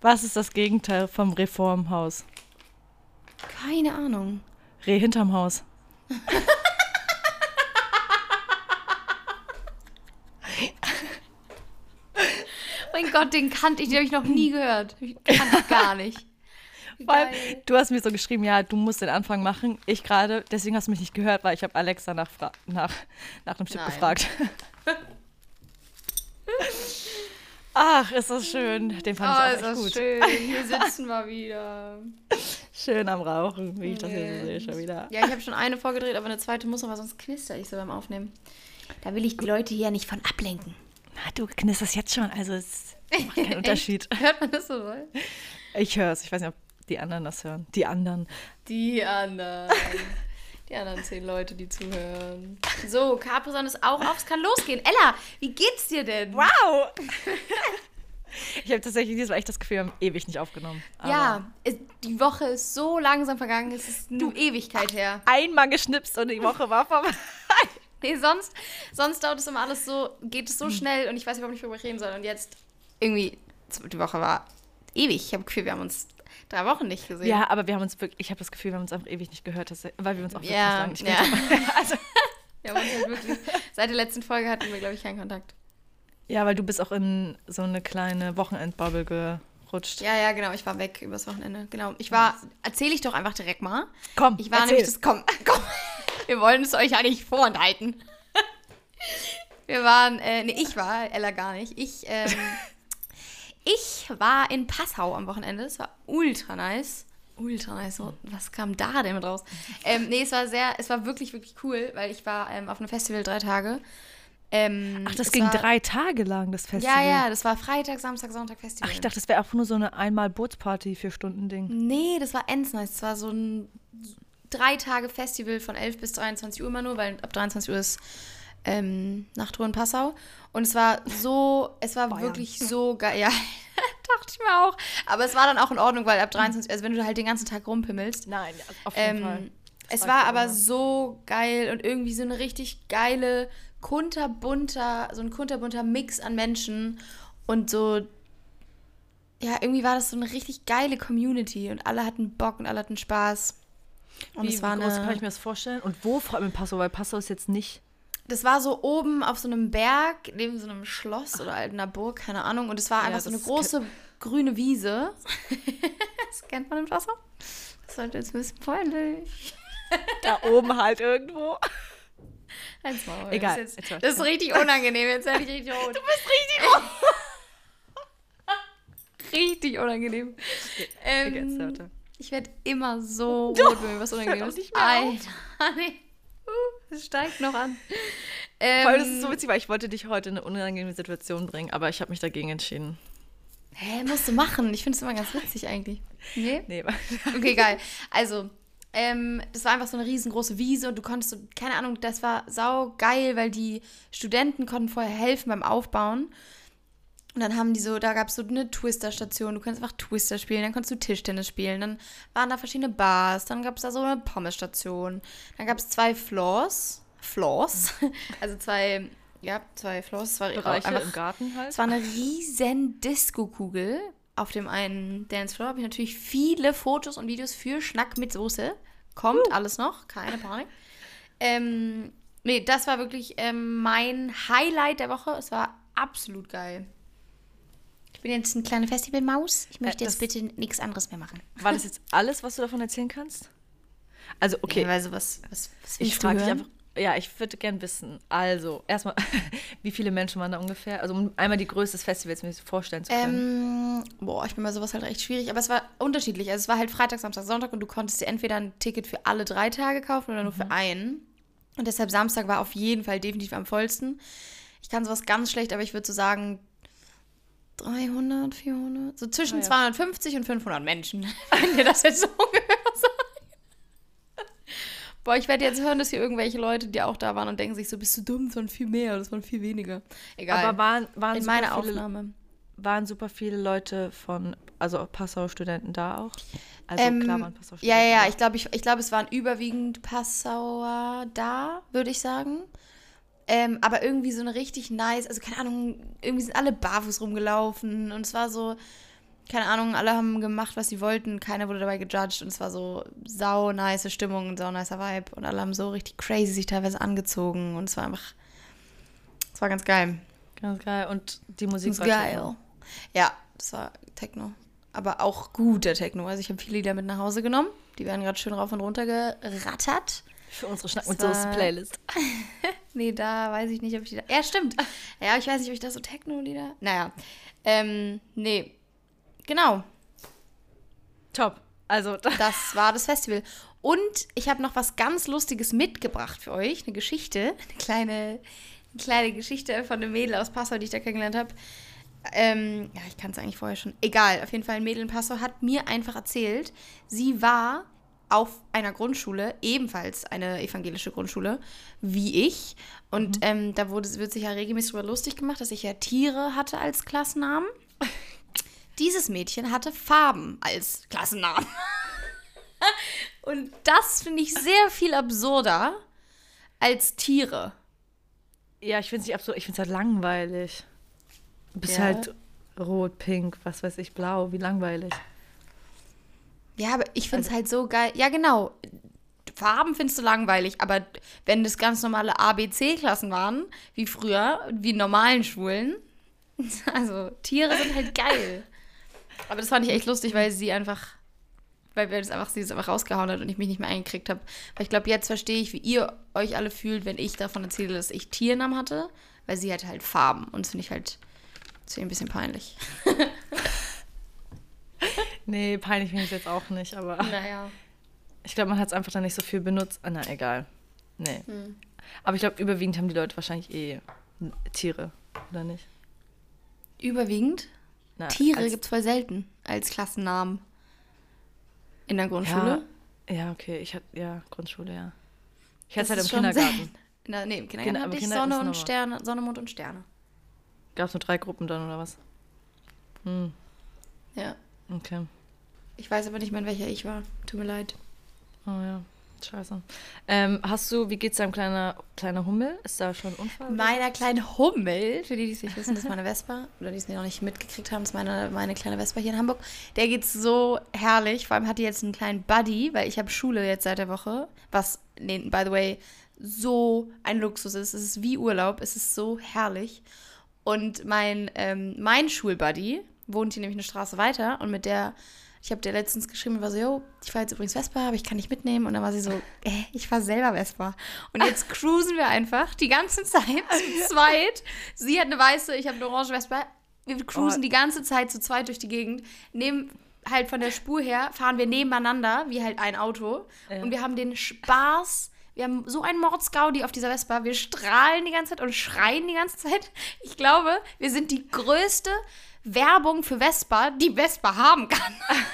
Was ist das Gegenteil vom Reformhaus? Keine Ahnung. Reh hinterm Haus. Mein Gott, den kannte ich, den habe ich noch nie gehört. Ich kannte ich gar nicht. Vor allem, du hast mir so geschrieben, ja, du musst den Anfang machen. Ich gerade, deswegen hast du mich nicht gehört, weil ich habe Alexa nach, nach, nach einem Stück Nein. gefragt. Ach, ist das schön. Den fand Oh, ich ist auch echt das gut. schön. Wir sitzen mal wieder. Schön am Rauchen, wie ich das hier so sehe schon wieder. Ja, ich habe schon eine vorgedreht, aber eine zweite muss noch, weil sonst knister ich so beim Aufnehmen. Da will ich die Leute hier nicht von ablenken. Na, du knisterst jetzt schon, also es macht keinen Unterschied. Hört man das so doll? Ich höre es, ich weiß nicht, ob die anderen das hören. Die anderen. Die anderen. Die anderen zehn Leute, die zuhören. So, Capri-Sonne ist auch auf, es kann losgehen. Ella, wie geht's dir denn? Wow! ich habe tatsächlich dieses Mal echt das Gefühl, wir haben ewig nicht aufgenommen. Aber Ja, es, die Woche ist so langsam vergangen, es ist eine Ewigkeit her. Einmal geschnipst und die Woche war vorbei. Nee, sonst, sonst dauert es immer alles so, geht es so schnell und ich weiß überhaupt nicht, worüber ich reden soll. Und jetzt irgendwie, die Woche war ewig. Ich habe das Gefühl, wir haben uns drei Wochen nicht gesehen. Ja, aber wir haben uns wirklich, ich habe das Gefühl, wir haben uns einfach ewig nicht gehört, weil wir uns auch wirklich Ja, lange nicht ja. gehört haben. Also, uns halt wirklich, seit der letzten Folge hatten wir, glaube ich, keinen Kontakt. ja, weil du bist auch in so eine kleine Wochenendbubble gerutscht. Ja, ja, genau, ich war weg übers Wochenende. Genau. Ich war, erzähle ich doch einfach direkt mal. Komm, Ich war erzähl. nämlich das, komm, komm. Wir wollen es euch ja nicht vorenthalten. Wir waren, äh, nee, ich war, Ella gar nicht. Ich, ähm, ich war in Passau am Wochenende. Es war ultra nice. Ultra nice. Was kam da denn mit raus? Ähm, nee, es war sehr, es war wirklich, wirklich cool, weil ich war ähm, auf einem Festival drei Tage. Ähm, Ach, das ging war, drei Tage lang, das Festival. Ja, ja, das war Freitag, Samstag, Sonntag Festival. Ach, ich dachte, das wäre auch nur so eine einmal Bootsparty, vier Stunden Ding. Nee, das war ends nice. Es war so ein drei Tage Festival von 11 bis 23 Uhr immer nur, weil ab 23 Uhr ist ähm, Nachtruhe in Passau. Und es war so, es war Bayern. wirklich so geil. Ja, dachte ich mir auch. Aber es war dann auch in Ordnung, weil ab 23, also wenn du halt den ganzen Tag rumpimmelst. Nein, auf Ähm, es reicht war aber immer. so geil und irgendwie so eine richtig geile, kunterbunter, so ein kunterbunter Mix an Menschen und so, ja, irgendwie war das so eine richtig geile Community und alle hatten Bock und alle hatten Spaß. Und Wie, es war wie groß eine, kann ich mir das vorstellen? Und wo vor allem in Passau? Weil Passau ist jetzt nicht. Das war so oben auf so einem Berg, neben so einem Schloss oder einer Burg, keine Ahnung. Und es war Ja, einfach so eine große grüne Wiese. das kennt man in Passau. Das sollte jetzt ein bisschen peinlich. Da oben halt irgendwo. Halt's Maul. Egal, Das ist, jetzt das ist richtig unangenehm. Jetzt werde ich richtig rot. Du bist richtig rot. richtig unangenehm. Ähm, ich werde immer so rot, wenn mir was unangenehm ist. Alter, nee. Uh, es steigt noch an. Vor allem, das Ähm, ist so witzig, weil ich wollte dich heute in eine unangenehme Situation bringen, aber ich habe mich dagegen entschieden. Hä, musst du machen. Ich finde es immer ganz witzig eigentlich. Nee? Nee, Okay, geil. Also, ähm, das war einfach so eine riesengroße Wiese und du konntest so, keine Ahnung, das war sau geil, weil die Studenten konnten vorher helfen beim Aufbauen. Und dann haben die so, da gab es so eine Twister-Station, du konntest einfach Twister spielen, dann konntest du Tischtennis spielen, dann waren da verschiedene Bars, dann gab es da so eine Pommes-Station, dann gab es zwei Floors, Floors, also zwei, ja, zwei Floors, es war Bereiche einfach im Garten halt. es war eine riesen Disco-Kugel. Auf dem einen Dancefloor habe ich natürlich viele Fotos und Videos für Schnack mit Soße. Kommt alles noch, keine Panik. Ähm, nee, das war wirklich ähm, mein Highlight der Woche. Es war absolut geil. Ich bin jetzt eine kleine Festivalmaus. Ich möchte Äh, jetzt bitte nichts anderes mehr machen. War das jetzt alles, was du davon erzählen kannst? Also, okay. Ja, also was, was, was ich frage dich einfach. Ja, ich würde gern wissen. Also, erstmal, wie viele Menschen waren da ungefähr? Also, um einmal die Größe des Festivals mir vorstellen zu können. Ähm, boah, ich bin bei sowas halt recht schwierig, aber es war unterschiedlich. Also es war halt Freitag, Samstag, Sonntag und du konntest dir entweder ein Ticket für alle drei Tage kaufen oder nur für einen. Und deshalb Samstag war auf jeden Fall definitiv am vollsten. Ich kann sowas ganz schlecht, aber ich würde so sagen 300, 400, so zwischen Ah, ja. 250 und 500 Menschen. Wenn ihr das jetzt so ungefähr sagt. Boah, ich werde jetzt hören, dass hier irgendwelche Leute, die auch da waren und denken sich so, bist du dumm, das waren viel mehr, das waren viel weniger. Egal. Aber waren, waren, in super meiner viele, Aufnahme. waren super viele Leute von, also Passau-Studenten da auch? Also, Ähm, klar waren Passau-Studenten Ja, ja, ja. Ich glaube, ich, ich glaub, es waren überwiegend Passauer da, würde ich sagen. Ähm, aber irgendwie so eine richtig nice, also keine Ahnung, irgendwie sind alle barfuß rumgelaufen und es war so, keine Ahnung, alle haben gemacht, was sie wollten, keiner wurde dabei gejudged und es war so sau nice Stimmung und sau nicer Vibe und alle haben so richtig crazy sich teilweise angezogen und es war einfach, es war ganz geil. Ganz geil. Und die Musik Ganz war geil. Techno. Ja, das war Techno. Aber auch guter Techno. Also ich habe viele Lieder mit nach Hause genommen. Die werden gerade schön rauf und runter gerattert. Für unsere Schnack- und Soße war- Playlist. Nee, da weiß ich nicht, ob ich die da. Ja, stimmt. Ja, ich weiß nicht, ob ich da so Techno-Lieder. Naja. Ähm, nee. Genau. Top. Also, Das war das Festival. Und ich habe noch was ganz Lustiges mitgebracht für euch. Eine Geschichte. Eine kleine, eine kleine Geschichte von einem Mädel aus Passau, die ich da kennengelernt habe. Ähm, ja, ich kann es eigentlich vorher schon. Egal, auf jeden Fall ein Mädel in Passau hat mir einfach erzählt, sie war auf einer Grundschule, ebenfalls eine evangelische Grundschule, wie ich. Und ähm, da wurde, wird sich ja regelmäßig darüber lustig gemacht, dass ich ja Tiere hatte als Klassennamen. Dieses Mädchen hatte Farben als Klassennamen. Und das finde ich sehr viel absurder als Tiere. ja, ich finde es nicht absurd. Ich finde es halt langweilig. Du bist Ja. halt rot, pink, was weiß ich, blau. Wie langweilig. Ja, aber ich finde es halt so geil. Ja, genau. Farben findest du langweilig, aber wenn das ganz normale ABC-Klassen waren, wie früher, wie normalen Schulen, also Tiere sind halt geil. Aber das fand ich echt lustig, weil sie einfach, weil wir das einfach, sie das einfach rausgehauen hat und ich mich nicht mehr eingekriegt habe. Weil ich glaube, jetzt verstehe ich, wie ihr euch alle fühlt, wenn ich davon erzähle, dass ich Tiernamen hatte, weil sie hatte halt Farben und das finde ich halt, finde ich ein bisschen peinlich. Nee, peinlich finde ich jetzt auch nicht, aber Naja. ich glaube, man hat es einfach dann nicht so viel benutzt. Ah, na, egal. Nee. Hm. Aber ich glaube, überwiegend haben die Leute wahrscheinlich eh Tiere, oder nicht? Überwiegend? Na, Tiere gibt es voll selten als Klassennamen. In der Grundschule? Ja, ja, okay. Ich hatte, ja, Grundschule, ja. Ich hatte es halt im Kindergarten. der, nee, im Kinder- Kindergarten aber hatte ich Sonne und. Sterne, Sonne, Mond und Sterne. Gab es nur drei Gruppen dann, oder was? Hm, Ja. Okay. Ich weiß aber nicht mehr, in welcher ich war. Tut mir leid. Oh ja, scheiße. Ähm, hast du, wie geht's deinem kleiner, kleiner Hummel? Ist da schon ein Unfall? Meiner kleinen Hummel, für die, die es nicht wissen, das ist meine Vespa, oder die es noch nicht mitgekriegt haben, das ist meine, meine kleine Vespa hier in Hamburg. Der geht so herrlich. Vor allem hat die jetzt einen kleinen Buddy, weil ich habe Schule jetzt seit der Woche, was, nee, by the way, so ein Luxus ist. Es ist wie Urlaub, es ist so herrlich. Und mein, ähm, mein Schulbuddy wohnt hier nämlich eine Straße weiter und mit der, ich habe der letztens geschrieben, war so, yo, ich fahre jetzt übrigens Vespa, aber ich kann nicht mitnehmen. Und dann war sie so, äh, ich fahre selber Vespa. Und jetzt cruisen wir einfach die ganze Zeit zu zweit. Sie hat eine weiße, ich habe eine orange Vespa. Wir cruisen Oh. die ganze Zeit zu zweit durch die Gegend, nehmen halt von der Spur her, fahren wir nebeneinander, wie halt ein Auto. Ja. Und wir haben den Spaß. Wir haben so einen Mordsgaudi auf dieser Vespa. Wir strahlen die ganze Zeit und schreien die ganze Zeit. Ich glaube, wir sind die größte Werbung für Vespa, die Vespa haben kann.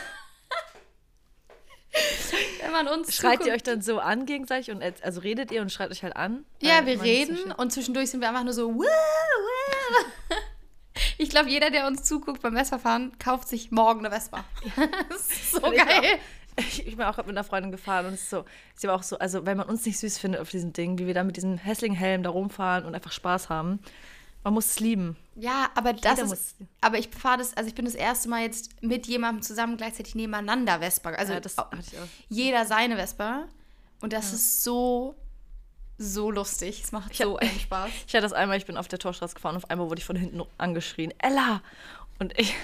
Wenn man uns Schreit ihr zuguckt. euch dann so an gegenseitig und als- also redet ihr und schreit euch halt an? Ja, wir reden zwischen- und zwischendurch sind wir einfach nur so. Woo, woo. Ich glaube, jeder, der uns zuguckt beim Vespa-Fahren, kauft sich morgen eine Vespa. das ist so geil. Ich, ich bin auch mit einer Freundin gefahren und es ist so, sie war auch so, also wenn man uns nicht süß findet auf diesem Ding, wie wir da mit diesem hässlichen Helm da rumfahren und einfach Spaß haben, man muss es lieben. Ja, aber das Jeder ist. muss- Aber ich fahre das, also ich bin das erste Mal jetzt mit jemandem zusammen gleichzeitig nebeneinander Vespa. Also ja, das hatte ich auch. jeder seine Vespa. Und das ist so, so lustig. Es macht so einen Spaß. Ich hatte das einmal, ich bin auf der Torstraße gefahren und auf einmal wurde ich von hinten angeschrien, Ella! Und ich,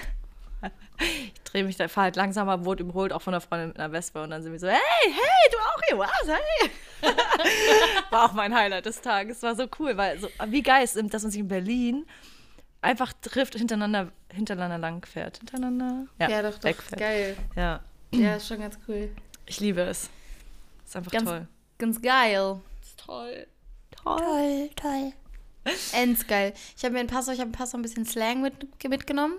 ich drehe mich da, fahre halt langsamer, wurde überholt, auch von der Freundin mit einer Vespa und dann sind wir so, hey, hey, du auch hier, was, hey! war auch mein Highlight des Tages, war so cool, weil so, wie geil ist, dass man sich in Berlin einfach trifft, hintereinander, hintereinander lang fährt. Hintereinander? Ja, doch, doch. wegfährt. Geil. Ja, Ja, ist schon ganz cool. ich liebe es. Ist einfach Ganz- toll. Ganz geil. Ist toll. Toll, toll. Ends geil. Ich habe mir in Passau, ich habe in Passau ein bisschen Slang mit, mitgenommen.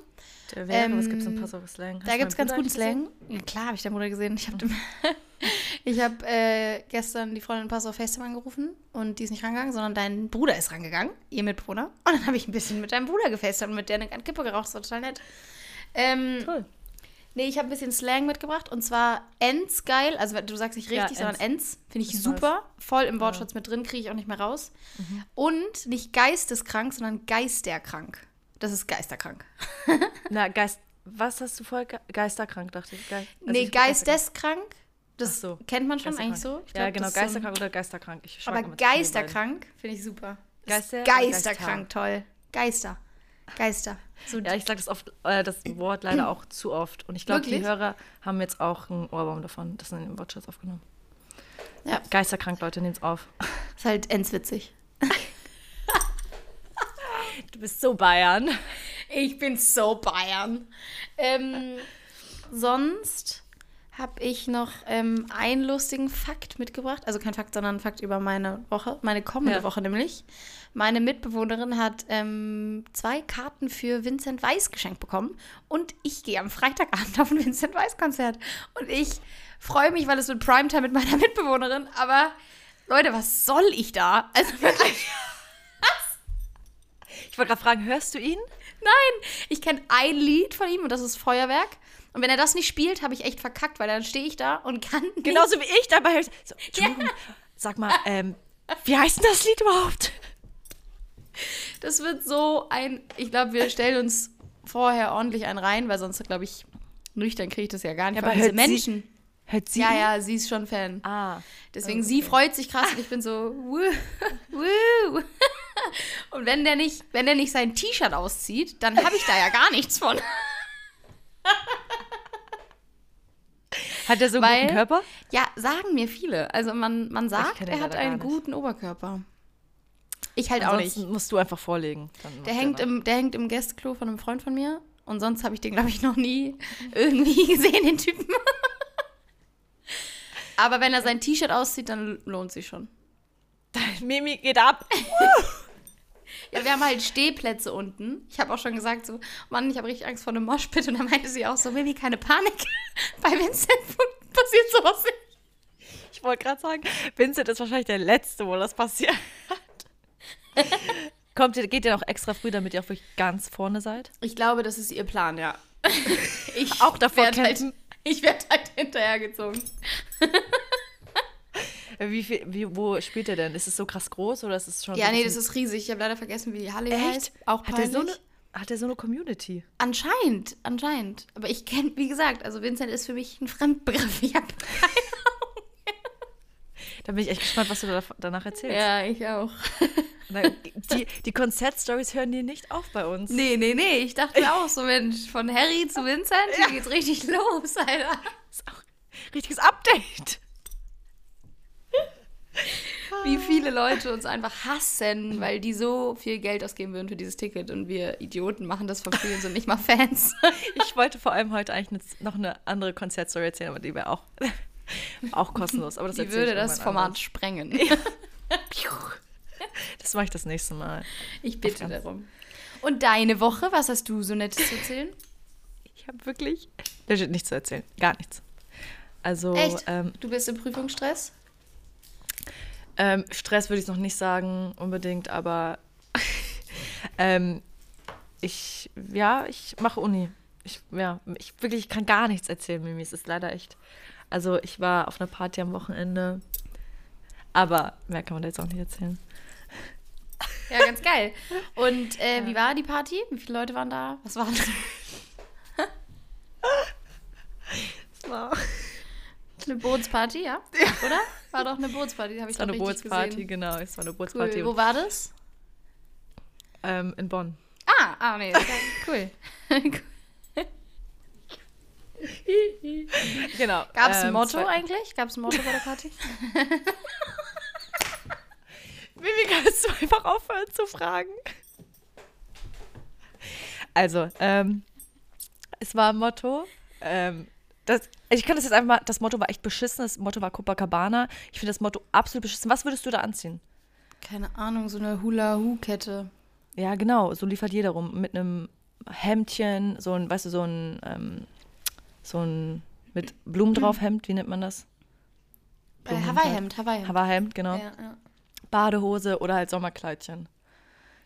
Der wäre, was Ähm, gibt's in Passau für Slang? Hast Da gibt es ganz guten gesehen? Slang. Ja, klar, habe ich deinen Bruder gesehen. Ich habe ich hab, äh, gestern die Freundin auf FaceTime angerufen und die ist nicht rangegangen, sondern dein Bruder ist rangegangen, ihr Mitbewohner. Und dann habe ich ein bisschen mit deinem Bruder gefacetimed und mit der eine Kippe geraucht. Das war total nett. Ähm, Toll. Nee, ich habe ein bisschen Slang mitgebracht und zwar Ents geil. Also du sagst nicht Ja, richtig, sondern Ents. Finde ich Ich super. Voll im Wortschatz mit drin, kriege ich auch nicht mehr raus. Mhm. Und nicht geisteskrank, sondern geisterkrank. Das ist geisterkrank. Na, Geist, was hast du voll ge geisterkrank, dachte ich. Ge also nee, ich- geisteskrank. Das so, kennt man schon Geisterkrank. eigentlich so. Ich ja, glaub, genau, ist so geisterkrank oder geisterkrank. Ich Aber geisterkrank finde ich super. Geister- Geisterkrank, toll. Geister. Geister. So Ja, ich sage das oft, äh, das Wort leider auch zu oft. Und ich glaube, die? Hörer haben jetzt auch einen Ohrbaum davon. Das sind in den Wortschatz aufgenommen. Ja. Geisterkrank, Leute, nehmt's auf. ist halt endswitzig. Du bist so Bayern. Ich bin so Bayern. Ähm, sonst habe ich noch ähm, einen lustigen Fakt mitgebracht. Also kein Fakt, sondern ein Fakt über meine Woche, meine kommende Ja. Woche nämlich. Meine Mitbewohnerin hat ähm, zwei Karten für Vincent Weiss geschenkt bekommen. Und ich gehe am Freitagabend auf ein Vincent Weiss-Konzert. Und ich freue mich, weil es wird Primetime mit meiner Mitbewohnerin. Aber Leute, was soll ich da? Also wirklich. Ich wollte gerade fragen, hörst du ihn? Nein, ich kenne ein Lied von ihm und das ist Feuerwerk. Und wenn er das nicht spielt, habe ich echt verkackt, weil dann stehe ich da und kann nicht. Genauso wie ich dabei. höre. So, Entschuldigung, sag mal, ähm, wie heißt denn das Lied überhaupt? Das wird so ein. Ich glaube, wir stellen uns vorher ordentlich einen rein, weil sonst, glaube ich, nüchtern kriege ich das ja gar nicht. Ja, aber diese hört sie- Menschen. Hört sie? Ja, ja, sie ist schon Fan. Ah. Deswegen, sie freut sich krass und ich bin so, wuh, wuh. Und wenn der nicht, wenn der nicht sein T-Shirt auszieht, dann habe ich da ja gar nichts von. Hat er so einen Weil- guten Körper? Ja, sagen mir viele. Also man, man sagt, er hat einen guten Oberkörper. Ich halt auch nicht. Ansonsten musst du einfach vorlegen. Der er hängt, im, der hängt im Gästeklo von einem Freund von mir. Und sonst habe ich den, glaube ich, noch nie irgendwie gesehen, den Typen. Aber wenn er sein T-Shirt auszieht, dann lohnt sich schon. Mimi geht ab. Ja, wir haben halt Stehplätze unten. Ich habe auch schon gesagt, so, Mann, ich habe richtig Angst vor einem Moshpit. Und dann meinte sie auch so, Mimi, keine Panik. Bei Vincent passiert sowas nicht. Ich wollte gerade sagen, Vincent ist wahrscheinlich der Letzte, wo das passiert. Kommt ihr, geht ihr noch extra früh, damit ihr auch wirklich ganz vorne seid? Ich glaube, das ist ihr Plan, ja. Ich Auch davor werd halt? Ich werde halt hinterhergezogen. Wie viel, wie, wo spielt er denn? Ist es so krass groß oder ist es schon Ja, nee, das ist riesig. Ich habe leider vergessen, wie die Halle Echt? heißt. Auch hat er so eine, hat er so eine Community? Anscheinend, anscheinend. Aber ich kenne, wie gesagt, also Vincent ist für mich ein Fremdbegriff. Ich hab Da bin ich echt gespannt, was du da, danach erzählst. ja, ich auch. Die, die Konzertstories hören dir nicht auf bei uns. Nee, nee, nee. Ich dachte auch so, Mensch, von Harry zu Vincent, hier geht's richtig los, Alter. Das ist auch ein richtiges Update. Wie viele Leute uns einfach hassen, weil die so viel Geld ausgeben würden für dieses Ticket und wir Idioten machen das für free und sind nicht mal Fans. Ich wollte vor allem heute eigentlich noch eine andere Konzertstory erzählen, aber die wäre auch, auch kostenlos. Aber das Die würde das Format anders. sprengen. Das mache ich das nächste Mal. Ich bitte darum. Und deine Woche, was hast du so Nettes zu erzählen? Ich habe wirklich legit nichts zu erzählen. Gar nichts. Also, Echt? ähm, Du bist im Prüfungsstress? Ähm, Stress würde ich noch nicht sagen unbedingt, aber ähm, ich, ja, ich mache Uni. Ich, ja, ich wirklich ich kann gar nichts erzählen, Mimi. Es ist leider echt. Also, ich war auf einer Party am Wochenende, aber mehr kann man da jetzt auch nicht erzählen. Ja, ganz geil. Und äh, wie war die Party? Wie viele Leute waren da? Was waren Es war, Eine Bootsparty, ja? Oder? War doch eine Bootsparty, habe ich es war eine Bootsparty, gesehen. genau. Es war eine Cool. Bootsparty Wo war das? ähm, in Bonn. Ah, ah nee, cool. Genau. Gab es ein ähm, Motto eigentlich? Gab es ein Motto bei der Party? Mimi, kannst du einfach aufhören zu fragen? Also, ähm, es war ein Motto. Ähm, das, ich kann das jetzt einfach mal, das Motto war echt beschissen. Das Motto war Copacabana. Ich finde das Motto absolut beschissen. Was würdest du da anziehen? Keine Ahnung, so eine Hula-Hoo-Kette. Ja, genau, so liefert jeder rum. Mit einem Hemdchen, so ein, weißt du, so ein, ähm, so ein mit Blumen drauf Hemd, wie nennt man das? Äh, Hawaii-Hemd, Hawaii-Hemd. Hawaii-Hemd, genau. Ja, ja. Badehose oder halt Sommerkleidchen. Und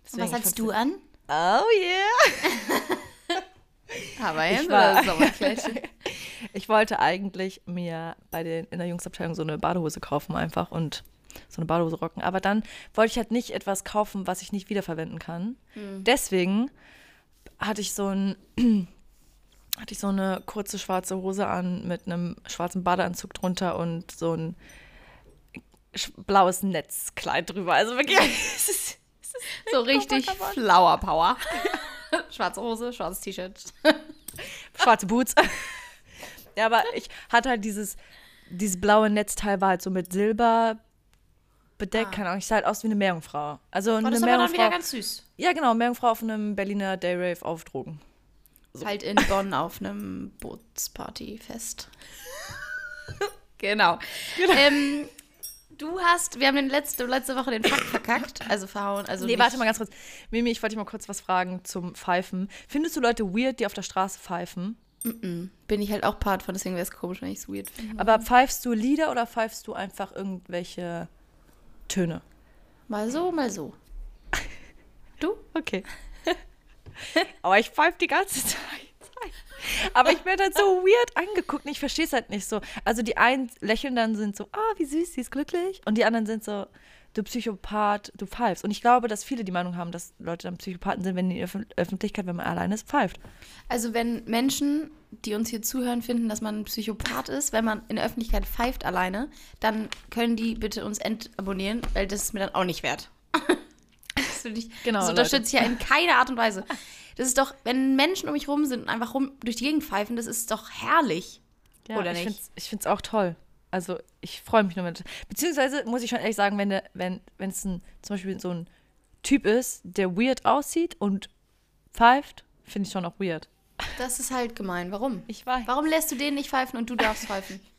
Deswegen, was fand's- du an? Oh yeah! Hawaii-Hemd Ich war- oder Sommerkleidchen? Ich wollte eigentlich mir bei den in der Jungsabteilung so eine Badehose kaufen einfach und so eine Badehose rocken. Aber dann wollte ich halt nicht etwas kaufen, was ich nicht wiederverwenden kann. Deswegen hatte ich so ein hatte ich so eine kurze schwarze Hose an mit einem schwarzen Badeanzug drunter und so ein blaues Netzkleid drüber. Also wirklich, es ist, es ist So richtig Flower Power. Schwarze Hose, schwarzes T-Shirt. schwarze Boots. ja, aber ich hatte halt dieses, dieses blaue Netzteil war halt so mit Silber bedeckt, Ah. keine Ahnung. Ich sah halt aus wie eine Meerjungfrau. Also Oh, eine das aber dann wieder ganz süß. Ja, genau, Meerjungfrau auf einem Berliner Dayrave auf Drogen. Halt in Bonn auf einem Bootspartyfest. genau. Ähm, du hast, wir haben den letzte, letzte Woche den Fakt verkackt, also verhauen. Also Nee, warte mal ganz kurz. Mimi, ich wollte dich mal kurz was fragen zum Pfeifen. Findest du Leute weird, die auf der Straße pfeifen? Bin ich halt auch Part von, deswegen wäre es komisch, wenn ich es weird finde. Aber pfeifst du Lieder oder pfeifst du einfach irgendwelche Töne? Mal so, mal so. Du? Okay. Aber ich pfeife die ganze Zeit. Aber ich werde halt so weird angeguckt ich verstehe es halt nicht so. Also die einen lächeln dann, sind so, ah, wie süß, sie ist glücklich. Und die anderen sind so, du Psychopath, du pfeifst. Und ich glaube, dass viele die Meinung haben, dass Leute dann Psychopathen sind, wenn die in der Öff- Öffentlichkeit, wenn man alleine ist, pfeift. Also wenn Menschen, die uns hier zuhören, finden, dass man ein Psychopath ist, wenn man in der Öffentlichkeit pfeift alleine, dann können die bitte uns entabonnieren, weil das ist mir dann auch nicht wert. Das finde ich, Genau, das unterstütze ich ja in keiner Art und Weise. Das ist doch, wenn Menschen um mich rum sind und einfach rum durch die Gegend pfeifen, das ist doch herrlich. Ja, Oder ich nicht? Ich finde es auch toll. Also ich freue mich nur mit. Beziehungsweise muss ich schon ehrlich sagen, wenn der, wenn es ein, zum Beispiel so ein Typ ist, der weird aussieht und pfeift, finde ich schon auch weird. Das ist halt gemein. Warum? Ich weiß. Warum lässt du den nicht pfeifen und du darfst pfeifen?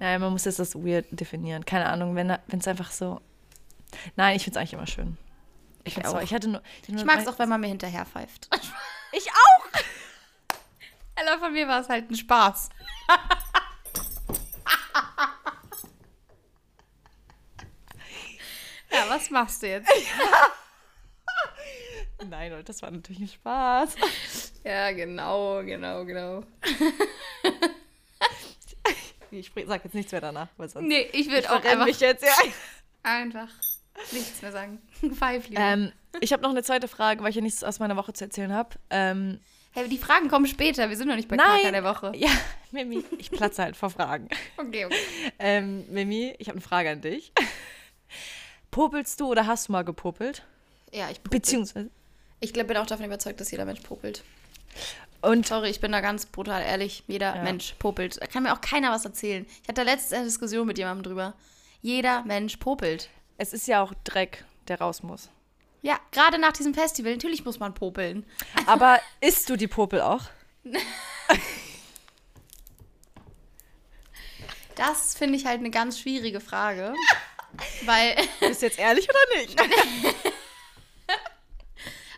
Naja, man muss jetzt das weird definieren. Keine Ahnung, wenn es einfach so. Nein, ich finde es eigentlich immer schön. Ich, Ich auch. ich hatte nur. Ich, Ich mag es auch, wenn man mir hinterher pfeift. Ich auch! Ella, von mir war es halt ein Spaß. ja, was machst du jetzt? Nein, Leute, das war natürlich ein Spaß. Ja, genau, genau, genau. Ich sag jetzt nichts mehr danach, weil sonst. Nee, ich würde auch einfach, mich jetzt, ja. einfach nichts mehr sagen. Pfeif lieber. Ähm, ich habe noch eine zweite Frage, weil ich ja nichts aus meiner Woche zu erzählen habe. Ähm, hey, die Fragen kommen später. Wir sind noch nicht bei Nein. Kaka der Woche. ja, Mimi, ich platze halt vor Fragen. Okay, okay. Ähm, Mimi, ich habe eine Frage an dich. Popelst du oder hast du mal gepopelt? Ja, ich popel. Beziehungsweise. Ich glaub, bin auch davon überzeugt, dass jeder Mensch popelt. Und Sorry, ich bin da ganz brutal ehrlich. Jeder Ja. Mensch popelt. Da kann mir auch keiner was erzählen. Ich hatte letztens eine Diskussion mit jemandem drüber. Jeder Mensch popelt. Es ist ja auch Dreck, der raus muss. Ja, gerade nach diesem Festival. Natürlich muss man popeln. Aber isst du die Popel auch? Das finde ich halt eine ganz schwierige Frage. weil, Bist du jetzt ehrlich oder nicht?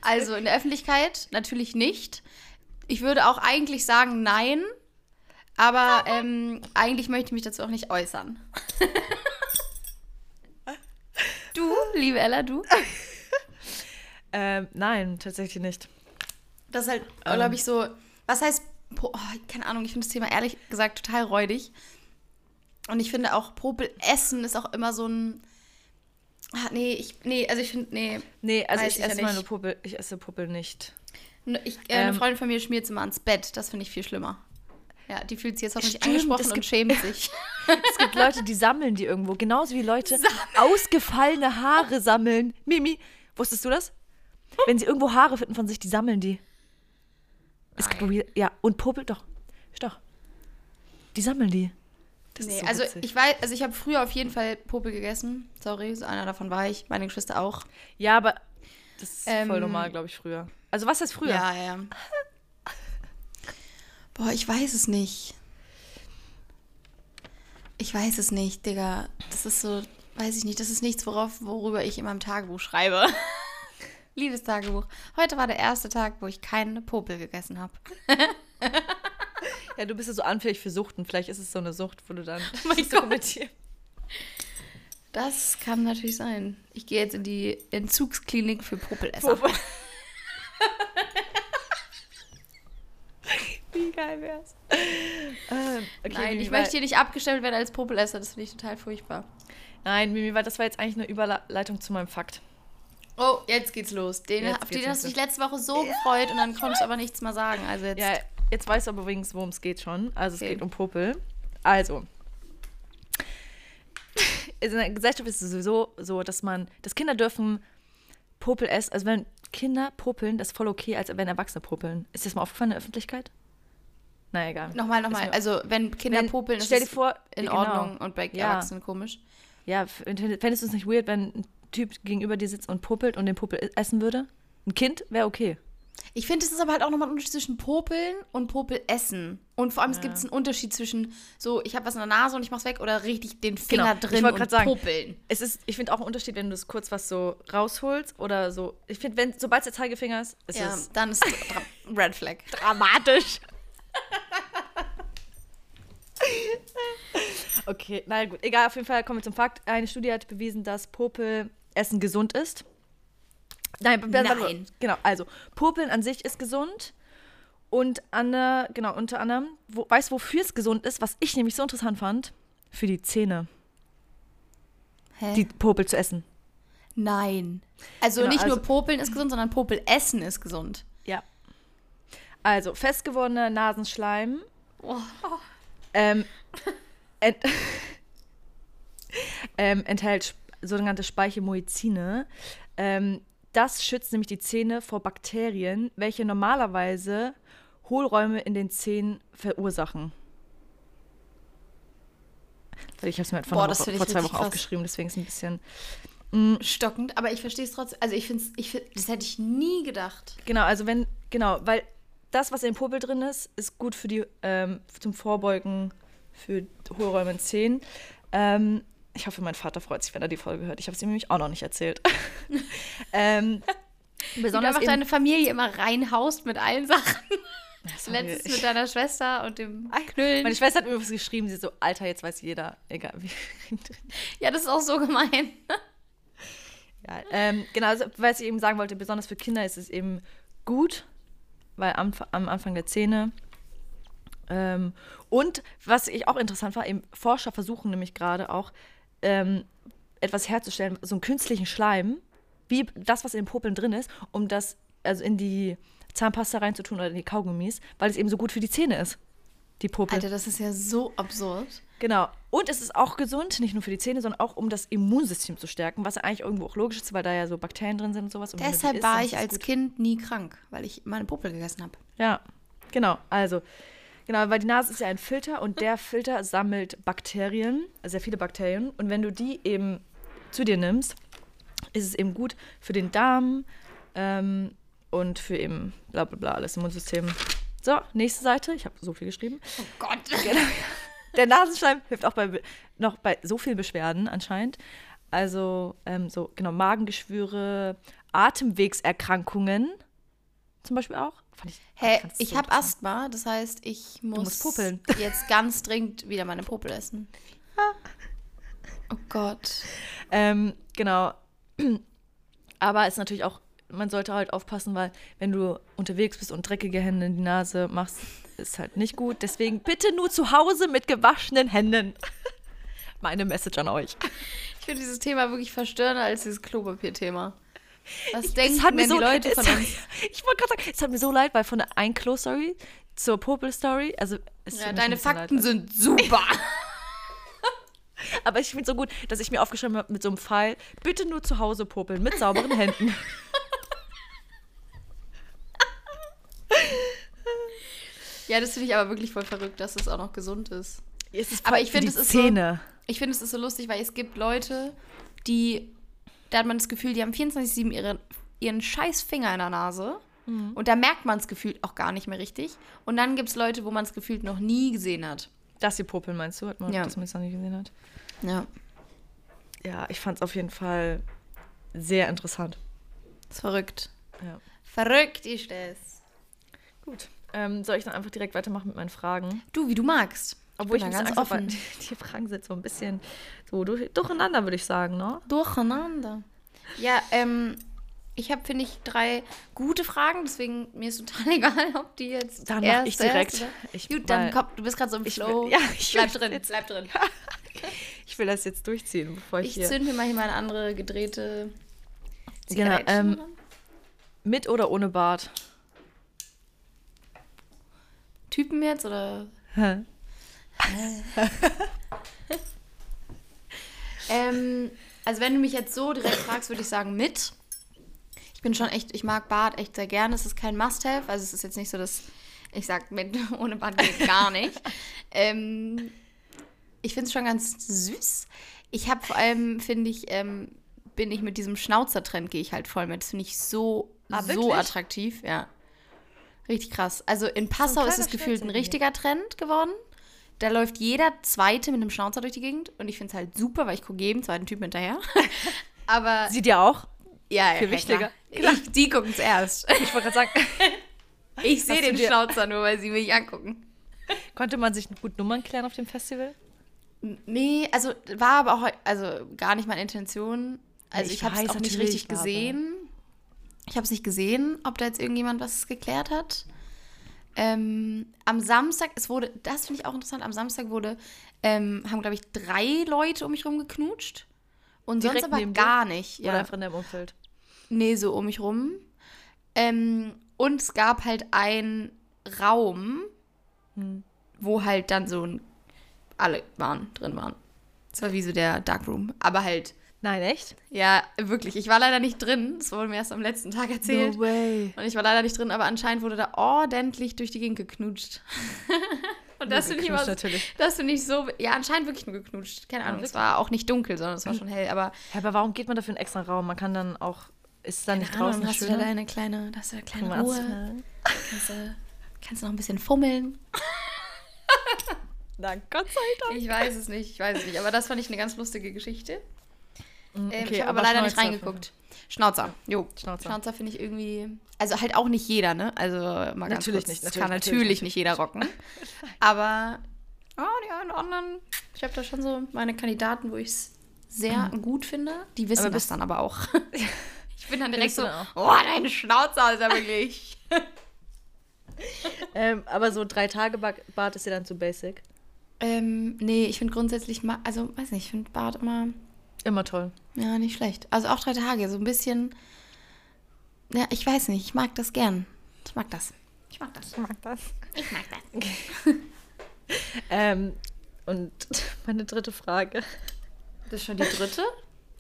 also in der Öffentlichkeit natürlich nicht. Ich würde auch eigentlich sagen, nein. Aber ähm, eigentlich möchte ich mich dazu auch nicht äußern. Liebe Ella, du? ähm, nein, tatsächlich nicht. Das ist halt, glaube ich, so. Was heißt, oh, keine Ahnung, ich finde das Thema ehrlich gesagt total räudig. Und ich finde auch, Popel essen ist auch immer so ein. Ah, nee, ich, nee, also ich finde, nee. Nee, also ich ich ja esse meine nicht. Popel, ich esse Popel nicht. Ich, äh, eine Ähm. Freundin von mir schmiert es immer ans Bett. Das finde ich viel schlimmer. Ja, die fühlt sich jetzt hoffentlich Stimmt, angesprochen es und gibt- schämt sich. Es gibt Leute, die sammeln die irgendwo, genauso wie Leute ausgefallene Haare sammeln. Mimi, wusstest du das? Wenn sie irgendwo Haare finden von sich, die sammeln die. Es gibt, weird- ja, und Popel, doch, doch. Die sammeln die. Das nee, so also witzig. ich weiß, also ich habe früher auf jeden Fall Popel gegessen. Sorry, so einer davon war ich, meine Geschwister auch. Ja, aber das ist Ähm, voll normal, glaube ich, früher. Also was ist früher? Ja, ja. Boah, ich weiß es nicht. Ich weiß es nicht, Digga. Das ist so, weiß ich nicht, das ist nichts, worauf, worüber ich in meinem Tagebuch schreibe. Liebes Tagebuch. Heute war der erste Tag, wo ich keine Popel gegessen habe. Ja, du bist ja so anfällig für Suchten. Vielleicht ist es so eine Sucht, wo du dann Oh mein das Gott. dokumentierst. Das kann natürlich sein. Ich gehe jetzt in die Entzugsklinik für Popelesser. Popel. Wie geil wär's? Ähm, okay, Nein, Mimi, ich möchte hier nicht abgestellt werden als Popelesser. Das finde ich total furchtbar. Nein, Mimi, weil das war jetzt eigentlich eine Überleitung zu meinem Fakt. Oh, jetzt geht's los. Den, Jetzt auf den hast du dich letzte Woche so gefreut und dann konntest du aber nichts mehr sagen. Also jetzt. Ja, jetzt weißt du aber übrigens, worum es geht schon. Also es Okay. geht um Popel. Also. In der Gesellschaft ist es sowieso so, dass man, dass Kinder dürfen Popel essen. Also wenn Kinder popeln, das ist voll okay, als wenn Erwachsene popeln. Ist das mal aufgefallen in der Öffentlichkeit? Na egal. Nochmal, nochmal. Also, wenn Kinder Wenn- popeln, ist stell dir es vor, in genau. Ordnung und bei Ja. Erwachsenen komisch. Ja, fändest du es nicht weird, wenn ein Typ gegenüber dir sitzt und popelt und den Popel essen würde? Ein Kind wäre okay. Ich finde, es ist aber halt auch nochmal ein Unterschied zwischen Popeln und Popel essen. Und vor allem, es gibt einen Unterschied zwischen so, ich habe was in der Nase und ich mach's weg oder richtig den Finger Genau, ich drin wollte und sagen, popeln. Es ist, ich finde auch einen Unterschied, wenn du es kurz was so rausholst oder so. Ich finde, wenn, sobald es der Zeigefinger ist, ist Ja, es dann ist dra- Red Flag. dramatisch. okay, na gut. Egal, auf jeden Fall kommen wir zum Fakt. Eine Studie hat bewiesen, dass Popelessen gesund ist. Nein, Nein. Genau, also Popeln an sich ist gesund. Und Anne, genau, unter anderem, wo, weißt du, wofür es gesund ist? Was ich nämlich so interessant fand? Für die Zähne, Hä? die Popel zu essen. Nein. Also Genau, nicht nur also- Popeln ist gesund, sondern Popel essen ist gesund. Also, festgewordener Nasenschleim Oh. ähm, ent ähm, enthält sogenannte Speichelmoizine. Ähm, das schützt nämlich die Zähne vor Bakterien, welche normalerweise Hohlräume in den Zähnen verursachen. Ich habe es mir halt vor, Boah, ich vor zwei Wochen krass. aufgeschrieben, deswegen ist es ein bisschen. Stockend, aber ich verstehe es trotzdem. Also ich finde ich find, das hätte ich nie gedacht. Genau, also wenn, genau, weil das, was in Popel drin ist, ist gut für die, ähm, zum Vorbeugen für Hohlräume in Zähnen. Ähm, ich hoffe, mein Vater freut sich, wenn er die Folge hört. Ich habe es ihm nämlich auch noch nicht erzählt. ähm, Wie du besonders einfach deine Familie immer reinhaust mit allen Sachen. Letztens mit deiner Schwester und dem Knüllen. meine Schwester hat mir was geschrieben, sie so, Alter, jetzt weiß jeder, egal wie. Ja, das ist auch so gemein. ja, ähm, genau, also, was ich eben sagen wollte, besonders für Kinder ist es eben gut, weil am, am Anfang der Zähne. Ähm, und was ich auch interessant war, eben Forscher versuchen nämlich gerade auch ähm, etwas herzustellen, so einen künstlichen Schleim, wie das, was in den Popeln drin ist, um das also in die Zahnpasta reinzutun oder in die Kaugummis, weil es eben so gut für die Zähne ist. Die Popel. Alter, das ist ja so absurd. Genau. Und es ist auch gesund, nicht nur für die Zähne, sondern auch um das Immunsystem zu stärken, was ja eigentlich irgendwo auch logisch ist, weil da ja so Bakterien drin sind und sowas. Und Deshalb isst, war ich als gut. Kind nie krank, weil ich meine Popel gegessen habe. Ja, genau. Also, genau, weil die Nase ist ja ein Filter und der Filter sammelt Bakterien, sehr viele Bakterien. Und wenn du die eben zu dir nimmst, ist es eben gut für den Darm ähm, und für eben bla bla bla, alles Immunsystem. So, nächste Seite. Ich habe so viel geschrieben. Oh Gott. Der Nasenschleim hilft auch bei noch bei so vielen Beschwerden anscheinend. Also ähm, so genau Magengeschwüre, Atemwegserkrankungen zum Beispiel auch. Fand ich, Hä, fand's ich so habe. Asthma, das heißt, ich muss, popeln. jetzt ganz dringend wieder meine Popel essen. Oh Gott. Ähm, genau. Aber es ist natürlich auch, man sollte halt aufpassen, weil wenn du unterwegs bist und dreckige Hände in die Nase machst, ist halt nicht gut. Deswegen bitte nur zu Hause mit gewaschenen Händen. Meine Message an euch. Ich finde dieses Thema wirklich verstörender als dieses Klopapier-Thema. Was Es denken denn so, die Leute von uns? Ich wollte gerade sagen, es hat mir so leid, weil von der ein Klo-Story zur Popel-Story, also es Ja, deine Fakten leid. sind super. Aber ich finde es so gut, dass ich mir aufgeschrieben habe mit so einem Pfeil, bitte nur zu Hause popeln, mit sauberen Händen. Ja, das finde ich aber wirklich voll verrückt, dass es auch noch gesund ist. Es ist Aber ich finde, es ist so- Zähne. Ich finde, es ist so lustig, weil es gibt Leute, die, da hat man das Gefühl, die haben 24-7 ihre, ihren scheiß Finger in der Nase. Mhm. Und da merkt man es gefühlt auch gar nicht mehr richtig. Und dann gibt es Leute, wo man es gefühlt noch nie gesehen hat. Das hier popeln meinst du, hat man, Ja. dass man es noch nicht gesehen hat? Ja. Ja, ich fand es auf jeden Fall sehr interessant. ist verrückt. Ja. Verrückt ist das. Gut. Ähm, soll ich dann einfach direkt weitermachen mit meinen Fragen? Du, wie du magst. Obwohl ich, ich ganz offen. offen. Die Fragen sind so ein bisschen so durch, durcheinander, würde ich sagen, ne? Durcheinander. Ja, ähm, ich habe, finde ich, drei gute Fragen, deswegen mir ist total egal, ob die jetzt. Dann mach erst- ich direkt. Ich, Gut, dann komm, du bist gerade so im Flow. will- ja, ich bleib drin, jetzt- bleib drin. ich will das jetzt durchziehen, bevor ich, Ich hier. zünd mir mal hier mal eine andere gedrehte Genau, Zigarettchen ähm, an. Mit oder ohne Bart? Typen jetzt oder? ähm, also wenn du mich jetzt so direkt fragst, würde ich sagen mit. Ich bin schon echt, ich mag Bart echt sehr gerne. Es ist kein Must-Have. Also es ist jetzt nicht so, dass ich sage, mit ohne Bart geht gar nicht. ähm, ich finde es schon ganz süß. Ich habe vor allem, finde ich, ähm, bin ich mit diesem Schnauzer-Trend, gehe ich halt voll mit. Das finde ich so, Ah, so attraktiv, ja. Richtig krass. Also in Passau ist es gefühlt ein richtiger Trend geworden. Da läuft jeder Zweite mit einem Schnauzer durch die Gegend. Und ich finde es halt super, weil ich gucke jedem zweiten Typen hinterher. Aber Sieht ihr auch? ja, ja, viel wichtiger. Klar. Ich, die gucken es erst. Ich wollte gerade sagen, Ich sehe den dir- Schnauzer nur, weil sie mich angucken. konnte man sich gut Nummern klären auf dem Festival? Nee, also war aber auch also gar nicht meine Intention. Also ich ich, habe es auch nicht richtig gesehen. Ich habe es nicht gesehen, ob da jetzt irgendjemand was geklärt hat. Ähm, am Samstag, es wurde, das finde ich auch interessant, am Samstag wurde, ähm, haben, glaube ich, drei Leute um mich rum geknutscht. Und Direkt sonst aber neben dir? gar nicht. Oder Ja. einfach in deinem Umfeld? Nee, so um mich rum. Ähm, und es gab halt einen Raum, Hm. wo halt dann so ein, alle waren, drin waren. Das war wie so der Darkroom. Aber halt, Nein, echt? ja, wirklich. Ich war leider nicht drin. Das wurde mir erst am letzten Tag erzählt. way. Und ich war leider nicht drin, aber anscheinend wurde da ordentlich durch die Gegend geknutscht. und das finde ich, immer- natürlich. das finde ich so. Ja, anscheinend wirklich nur geknutscht. Keine Ahnung. es war auch nicht dunkel, sondern es war schon hell. Aber Ja, aber warum geht man dafür in einen extra Raum? Man kann dann auch. Ist da nicht Ahnung, draußen hast du da deine kleine, da hast du da kleine Ruhe. Kannst du, kannst du noch ein bisschen fummeln? Na, Gott sei Dank. Ich weiß es nicht, ich weiß es nicht. Aber das fand ich eine ganz lustige Geschichte. Ähm, Okay, ich habe aber leider nicht reingeguckt. Schnauzer, jo. Schnauzer. Schnauzer finde ich irgendwie. Also halt auch nicht jeder, ne? Also mal ganz Natürlich kurz, nicht, natürlich, kann natürlich, natürlich, nicht jeder rocken. aber oh, die einen anderen. Ich habe da schon so meine Kandidaten, wo ich es sehr gut finde. Die wissen Aber das dann aber auch. ich bin dann direkt so, oh, dein Schnauzer ist ja wirklich. Ähm, aber so drei Tage Ba- Bart ist ja dann zu basic. ähm, nee, ich finde grundsätzlich, also weiß nicht, ich finde Bart immer Immer toll. Ja, nicht schlecht. Also auch drei Tage, so ein bisschen. Ja, ich weiß nicht, ich mag das gern. Ich mag das. Ich mag das. Ich mag das. Ich mag das. Ähm, und meine dritte Frage. Das ist schon die dritte?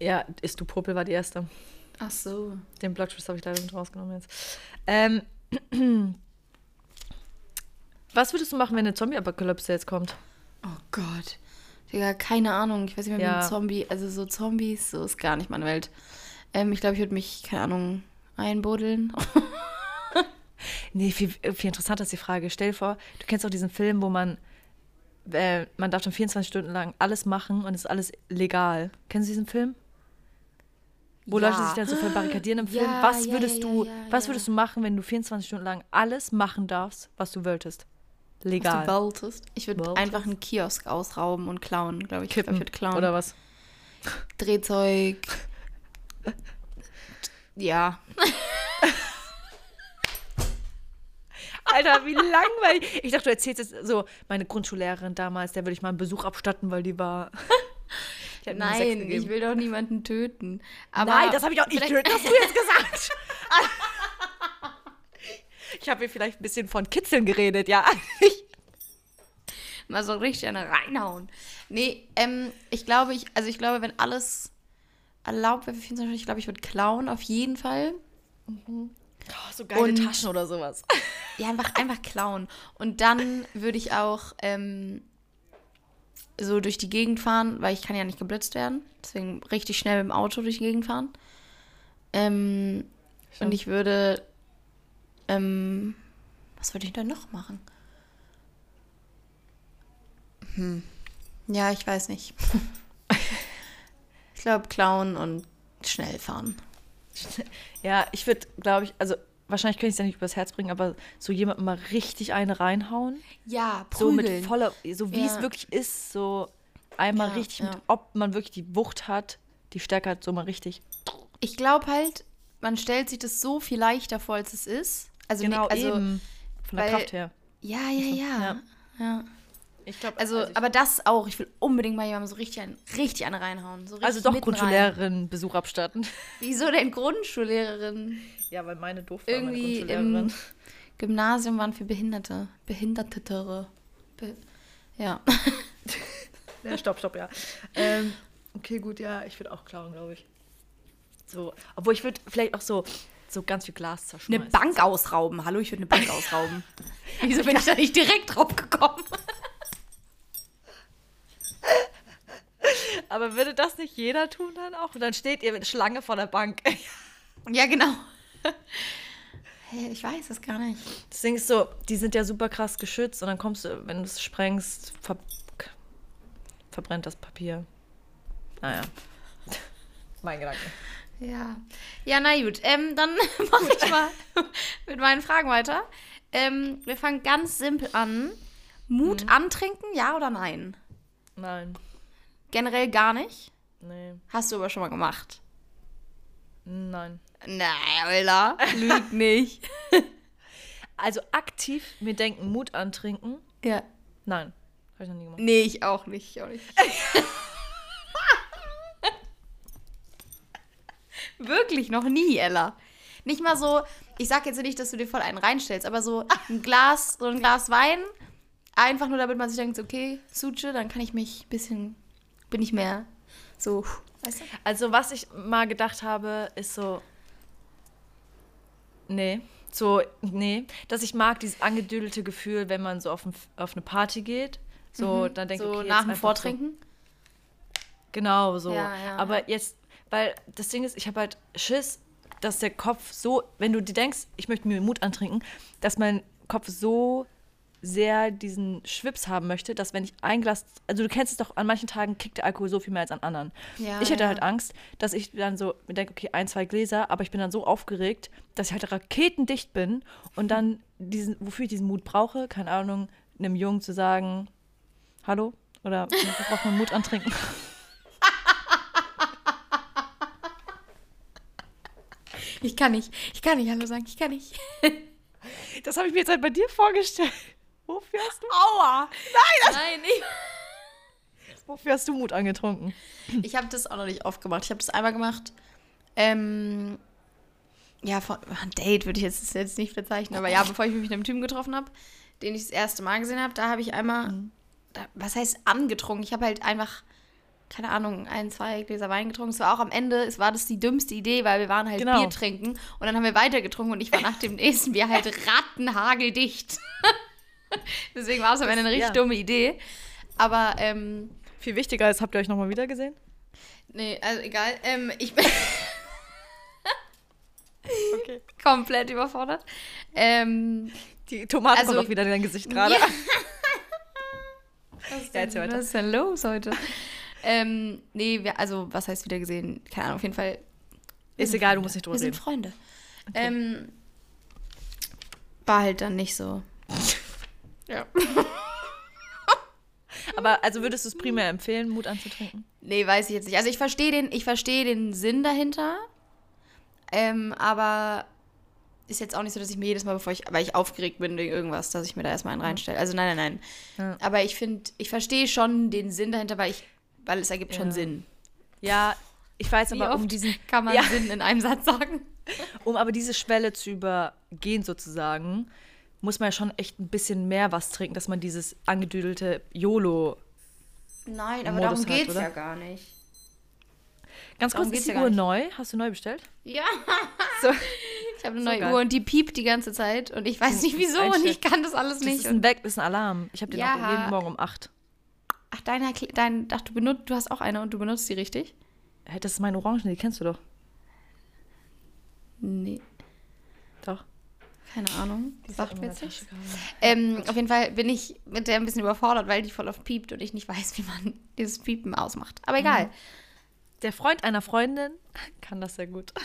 Ja, ist du Popel war die erste. Ach so. Den Blogschuss habe ich leider mit rausgenommen jetzt. Ähm, was würdest du machen, wenn eine Zombie-Apokalypse jetzt kommt? Oh Gott. Digga, keine Ahnung. Ich weiß nicht mehr, wie Ja. ein Zombie. Also so Zombies, so ist gar nicht meine Welt. Ähm, ich glaube, ich würde mich, keine Ahnung, einbuddeln. Nee, viel, viel interessanter ist die Frage. Stell dir vor, du kennst auch diesen Film, wo man, äh, man darf dann 24 Stunden lang alles machen und es ist alles legal. Kennst du diesen Film? Wo Ja. Leute sich dann so verbarrikadieren im Film. Ja, was ja, würdest ja, du, ja, was ja. würdest du machen, wenn du 24 Stunden lang alles machen darfst, was du wolltest? Was Legal. du wolltest. Ich würde einfach einen Kiosk ausrauben und klauen, glaube ich. Ich Kippen ich würde klauen. oder was? Drehzeug. ja. Alter, wie langweilig. Ich dachte, du erzählst jetzt so, meine Grundschullehrerin damals, der würde ich mal einen Besuch abstatten, weil die war. Die Nein, ich will doch niemanden töten. Aber Nein, das habe ich auch nicht vielleicht- töten, hast du jetzt gesagt. ich habe hier vielleicht ein bisschen von Kitzeln geredet, ja. Mal so richtig eine reinhauen. Nee, ähm, ich glaube, ich, also ich glaube, wenn alles erlaubt wäre für 24 Stunden, ich glaube, ich würde klauen, auf jeden Fall. oh, so geile Und- Taschen oder sowas. Ja, einfach, einfach klauen. Und dann würde ich auch ähm, so durch die Gegend fahren, weil ich kann ja nicht geblitzt werden. Deswegen richtig schnell mit dem Auto durch die Gegend fahren. Ähm, und ich würde. Ähm, was würde ich denn noch machen? Hm. Ja, ich weiß nicht. ich glaube, klauen und schnell fahren. Ja, ich würde, glaube ich, also wahrscheinlich könnte ich es ja nicht übers Herz bringen, aber so jemandem mal richtig eine reinhauen. Ja, So mit prügeln. voller, so wie es Ja. wirklich ist, so einmal Ja, richtig, ja. mit, ob man wirklich die Wucht hat, die Stärke hat, so mal richtig. Ich glaube halt, man stellt sich das so viel leichter vor, als es ist. Also, Genau, nee, also eben. Von der weil- Kraft her. Ja, ja, ja. Ja. ja. Ich glaube, Also, aber das auch. Ich will unbedingt mal jemandem so richtig, ein, richtig eine reinhauen. So richtig also doch. Grundschullehrerin Besuch abstatten. Wieso denn Grundschullehrerin? Ja, weil meine doof Irgendwie im Gymnasium waren für Behinderte. Behindertetere. Be ja. Ja, stopp, stopp, ja. Ähm, okay, gut, ja, ich würde auch klauen, glaube ich. So, obwohl ich würde vielleicht auch so, so ganz viel Glas Eine zerschmeißen. Bank ausrauben. Hallo, ich würde eine Bank ausrauben. Wieso bin ich da nicht direkt drauf gekommen? Aber würde das nicht jeder tun dann auch? Und dann steht ihr mit Schlange vor der Bank. Ja, genau. Hey, ich weiß es gar nicht. Das Ding ist so, die sind ja super krass geschützt und dann kommst du, wenn du es sprengst, ver verbrennt das Papier. Naja. mein Gedanke. Ja. Ja, na gut. Ähm, dann mache ich mal mit meinen Fragen weiter. Ähm, wir fangen ganz simpel an. Mut antrinken, ja oder nein? Nein. Generell gar nicht. Nee. Hast du aber schon mal gemacht. Nein. Nein, Alter. Lüg nicht. Also aktiv mir denken, Mut antrinken? Ja. Nein. Habe ich noch nie gemacht. Nee, ich auch nicht. Ich auch nicht. Wirklich noch nie, Ella. Nicht mal so, ich sag jetzt nicht, dass du dir voll einen reinstellst, aber so ein Glas, so ein Glas Wein, einfach nur damit man sich denkt, okay, Suche, dann kann ich mich ein bisschen, bin ich mehr so, weißt du? Also, was ich mal gedacht habe, ist so. Nee. So, nee. Dass ich mag dieses angedüdelte Gefühl, wenn man so auf, ein, auf eine Party geht. So, dann denke ich, so okay, nach dem Vortrinken. So, genau so. Ja, ja. Aber jetzt, weil das Ding ist, ich habe halt Schiss, dass der Kopf so, wenn du dir denkst, ich möchte mir Mut antrinken, dass mein Kopf so sehr diesen Schwips haben möchte, dass wenn ich ein Glas, also du kennst es doch, an manchen Tagen kickt der Alkohol so viel mehr als an anderen. Ja, ich hätte ja. halt Angst, dass ich dann so mir denke, okay, ein, zwei Gläser, aber ich bin dann so aufgeregt, dass ich halt raketendicht bin und dann diesen, wofür ich diesen Mut brauche, keine Ahnung, einem Jungen zu sagen, hallo oder wir brauchen einen Mut antrinken. Ich kann nicht, ich kann nicht Hallo sagen, ich kann nicht. Das habe ich mir jetzt halt bei dir vorgestellt. Wofür hast du, Aua! Nein, nein, ich, wofür hast du Mut angetrunken? Ich habe das auch noch nicht oft gemacht. Ich habe das einmal gemacht. Ähm, ja, von, ein Date würde ich jetzt, das jetzt nicht bezeichnen, aber ja, bevor ich mich mit einem Typen getroffen habe, den ich das erste Mal gesehen habe, da habe ich einmal, da, was heißt angetrunken? Ich habe halt einfach, keine Ahnung, ein, zwei Gläser Wein getrunken. Es war auch am Ende, es war das die dümmste Idee, weil wir waren halt Genau. Bier trinken und dann haben wir weiter getrunken und ich war nach dem nächsten Bier halt rattenhageldicht. Deswegen war es am Ende eine richtig ja. dumme Idee. Aber, ähm, Viel wichtiger ist, habt ihr euch nochmal wieder gesehen? nee, also egal. Ähm, ich bin. Okay. komplett überfordert. Ähm, Die Tomate Also- kommt auch wieder in dein Gesicht gerade. Ja. was, Ja, was ist denn los heute? Ähm, nee, wir, also was heißt wieder gesehen? Keine Ahnung, auf jeden Fall. wir Ist sind egal, du Freunde. musst nicht drüber Wir sind reden. Freunde. Ähm, war halt dann nicht so. ja. Aber also würdest du es primär empfehlen, Mut anzutrinken? Nee, weiß ich jetzt nicht. Also ich verstehe den, ich verstehe den Sinn dahinter. Ähm, aber ist jetzt auch nicht so, dass ich mir jedes Mal, bevor ich, weil ich aufgeregt bin wegen irgendwas, dass ich mir da erstmal einen reinstelle. Also nein, nein, nein. Ja. Aber ich finde, ich verstehe schon den Sinn dahinter, weil ich, weil es ergibt schon Ja. Sinn. Ja, ich weiß Wie aber, um oft diesen, kann man Ja. Sinn in einem Satz sagen? um aber diese Schwelle zu übergehen sozusagen, muss man ja schon echt ein bisschen mehr was trinken, dass man dieses angedüdelte YOLO. Nein, aber darum geht's ja gar nicht. Ganz Darum kurz, ist die ja Uhr nicht. neu? Hast du neu bestellt? Ja, So, ich habe eine So neue geil. Uhr und die piept die ganze Zeit und ich weiß nicht wieso und ich kann das alles das nicht. ist ein Weck, das ist ein Alarm. Ich habe den Ja. auch jeden Morgen um 8. ach, deine, Erkl- dein, ach, du benutzt, du hast auch eine und du benutzt die richtig? Hey, das ist meine Orange, die kennst du doch. Nee. Doch. Keine Ahnung. Sagt in mir jetzt. Ähm, auf jeden Fall bin ich mit der ein bisschen überfordert, weil die voll oft piept und ich nicht weiß, wie man dieses Piepen ausmacht. Aber egal. Der Freund einer Freundin kann das sehr gut.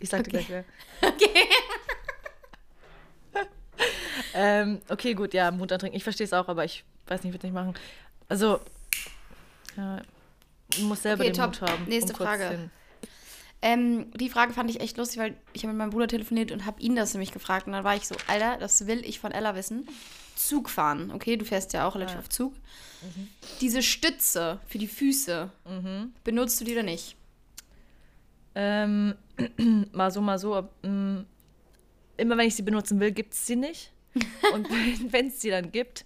Ich sag dir Okay. gleich wer. Okay. Ähm, okay, gut, ja, Mut antrinken. Ich verstehe es auch, aber ich weiß nicht, ich würde nicht machen. Also, ja, du musst selber Okay, den top. Mut haben. Nächste kurz Frage. Ähm, die Frage fand ich echt lustig, weil ich habe mit meinem Bruder telefoniert und habe ihn das nämlich gefragt. Und dann war ich so, Alter, das will ich von Ella wissen. Zug fahren, okay? Du fährst ja auch relativ Ja. auf Zug. Diese Stütze für die Füße, Mhm. benutzt du die oder nicht? Ähm, mal so, mal so. mm, immer wenn ich sie benutzen will, gibt es sie nicht. Und wenn es sie dann gibt,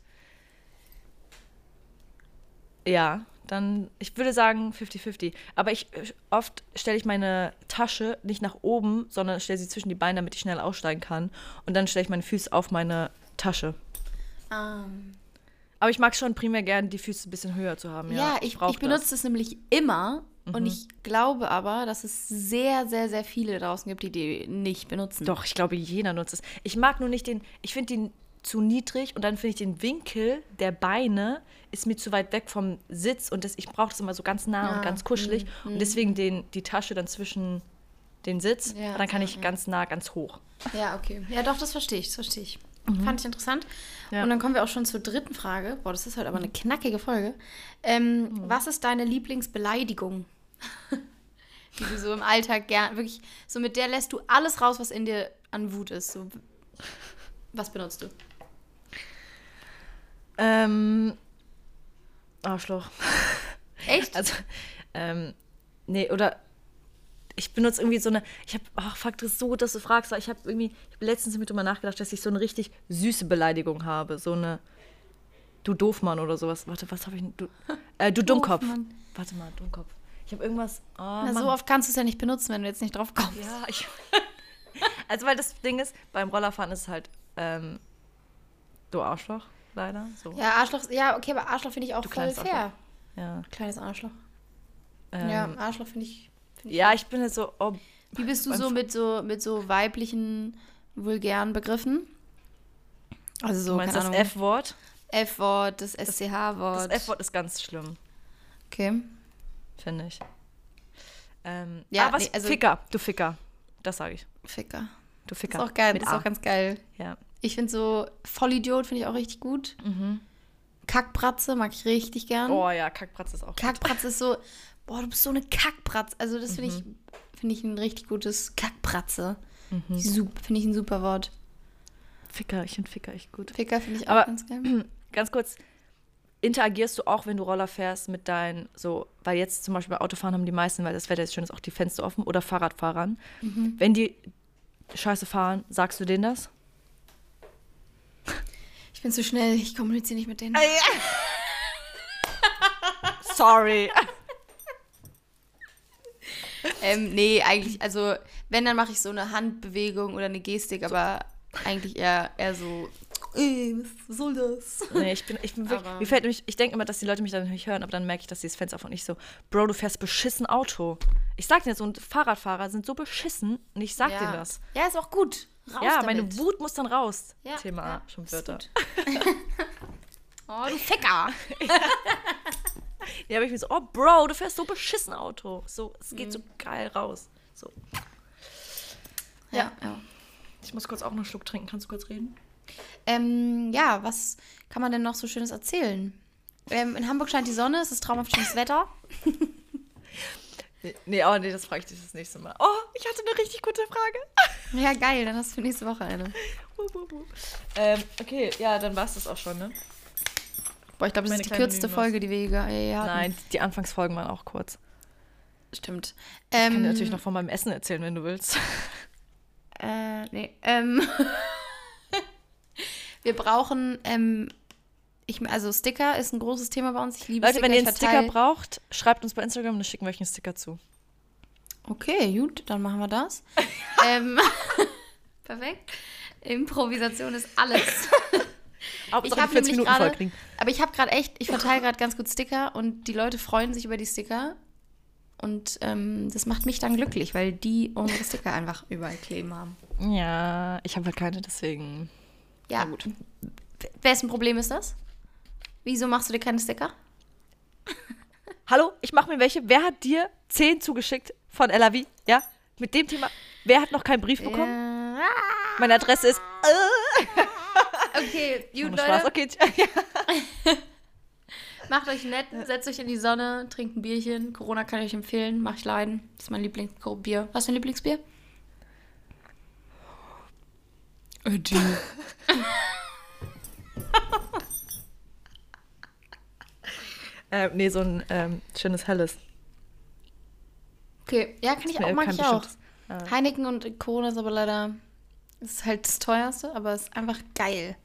ja, dann, ich würde sagen 50-50. Aber ich oft stelle ich meine Tasche nicht nach oben, sondern stelle sie zwischen die Beine, damit ich schnell aussteigen kann. Und dann stelle ich meine Füße auf meine Tasche. Ähm, Aber ich mag schon primär gern, die Füße ein bisschen höher zu haben. Ja, ja, ich, brauch ich benutze es nämlich immer. Und Mhm. ich glaube aber, dass es sehr, sehr, sehr viele draußen gibt, die die nicht benutzen. Doch, ich glaube, jeder nutzt es. Ich mag nur nicht den, ich finde den zu niedrig und dann finde ich den Winkel der Beine ist mir zu weit weg vom Sitz und das, ich brauche das immer so ganz nah Ja, und ganz kuschelig mm, und deswegen den, die Tasche dann zwischen den Sitz Ja, und dann kann ja, ich ganz nah, ganz hoch. Ja, okay. Ja, doch, das verstehe ich, das verstehe ich. Fand ich interessant. Mhm. Mhm. Und dann kommen wir auch schon zur dritten Frage. Boah, das ist heute aber eine knackige Folge. Ähm, Was ist deine Lieblingsbeleidigung? Die du so im Alltag gern, wirklich, so mit der lässt du alles raus, was in dir an Wut ist. So, was benutzt du? Ähm, Arschloch. Echt? Also, ähm, nee, oder ich benutze irgendwie so eine, ich habe, ach, fuck, das ist so gut, dass du fragst, weil ich habe irgendwie, ich habe letztens mit drüber nachgedacht, dass ich so eine richtig süße Beleidigung habe, so eine, du Doofmann oder sowas. Warte, was habe ich denn, du, äh, du Dummkopf. Doofmann. Warte mal, Dummkopf. Ich habe irgendwas, oh, Na, so oft kannst du es ja nicht benutzen, wenn du jetzt nicht drauf kommst. Ja, ich, also, weil das Ding ist, beim Rollerfahren ist es halt, ähm, du Arschloch, leider, so. Ja, Arschloch, ja, okay, aber Arschloch finde ich auch Du voll fair. Ja, Kleines Arschloch. ähm, ja, Arschloch finde ich, find ich ja, ich bin jetzt so, oh, Wie bist du so mit so mit so weiblichen vulgären Begriffen? Also so du meinst keine das F-Wort? F-Wort, das Das SCH-Wort. F-Wort ist ganz schlimm. Okay. finde ich. Ähm, Ja, ah, was? nee, also- Ficker, du Ficker. Das sage ich. Ficker. Du Ist Ficker. auch geil, Mit ist A. auch ganz geil. ja. Ich finde so Vollidiot finde ich auch richtig gut. Kackbratze mag ich richtig gern. Oh ja, Kackbratz ist auch gut. Kackbratze ist so, boah, du bist so eine Kackbratze. Also das finde Mhm. ich finde ich ein richtig gutes Kackbratze. Sup- Finde ich ein super Wort. Ficker, ich finde Ficker echt gut. Ficker finde ich auch Aber- ganz geil. Ganz kurz, interagierst du auch, wenn du Roller fährst, mit deinen, so, weil jetzt zum Beispiel bei Autofahren haben die meisten, weil das Wetter jetzt schön ist, auch die Fenster offen oder Fahrradfahrern. Mhm. Wenn die Scheiße fahren, sagst du denen das? Ich bin zu schnell, ich kommuniziere nicht mit denen. Sorry. Ähm, nee, eigentlich, also wenn, dann mache ich so eine Handbewegung oder eine Gestik, aber eigentlich eher, eher so, ey, was soll das? Nee, ich bin, ich bin wirklich, Aber- mir fällt nämlich, ich denke immer, dass die Leute mich dann nicht hören, aber dann merke ich, dass sie das Fenster auf und ich so, Bro, du fährst beschissen Auto. Ich sag dir, so ein Fahrradfahrer sind so beschissen und ich sag ja. denen das. Ja, ist auch gut. Raus ja, damit. meine Wut muss dann raus. Ja, Thema ja, schon ist Wörter. gut. oh, du Ficker. Ja, aber ich bin so, oh Bro, du fährst so beschissen Auto. So, es geht so Mhm. geil raus. So. Ja. ja. Ich muss kurz auch noch einen Schluck trinken. Kannst du kurz reden? Ähm, ja, was kann man denn noch so Schönes erzählen? Ähm, in Hamburg scheint die Sonne, es ist traumhaft schönes Wetter. Nee, nee, oh nee, das frage ich dich das nächste Mal. Oh, ich hatte eine richtig gute Frage. Ja, geil, dann hast du für nächste Woche eine. Ähm, okay, ja, dann war es das auch schon, ne? Boah, ich glaube, das Meine ist die kürzeste Minimaus. Folge, die wir je hatten. Nein, die Anfangsfolgen waren auch kurz. Stimmt. Ich kann Ähm, dir natürlich noch von meinem Essen erzählen, wenn du willst. Äh, nee. Ähm, wir brauchen, ähm, ich, also Sticker ist ein großes Thema bei uns. Ich liebe Leute, Sticker. wenn ihr ich einen Sticker braucht, schreibt uns bei Instagram und dann schicken wir euch einen Sticker zu. Okay, gut, dann machen wir das. ähm, perfekt. Improvisation ist alles. Hauptsache hab 40 nämlich gerade-. Aber ich habe gerade echt, ich verteile gerade ganz gut Sticker und die Leute freuen sich über die Sticker. Und ähm, das macht mich dann glücklich, weil die unsere Sticker einfach überall kleben haben. Ja, ich habe halt keine, deswegen. Ja, gut. Wessen Problem ist das? Wieso machst du dir keine Sticker? Hallo, ich mache mir welche. Wer hat dir 10 zugeschickt von LAV? Ja? Mit dem Thema. Wer hat noch keinen Brief bekommen? Äh, Meine Adresse ist. okay, gut, Ohne Spaß. Leute. Okay, ja. Macht euch nett, setzt euch in die Sonne, trinkt ein Bierchen. Corona kann ich euch empfehlen, mach ich leiden. Das ist mein Lieblingsbier. Was ist dein Lieblingsbier? Ödi. Äh, nee, so ein ähm, schönes helles. Okay, ja, kann ich auch, mag ich auch. bestimmtes. Ah. Heineken und Corona ist aber leider ist halt das teuerste, aber es ist einfach geil.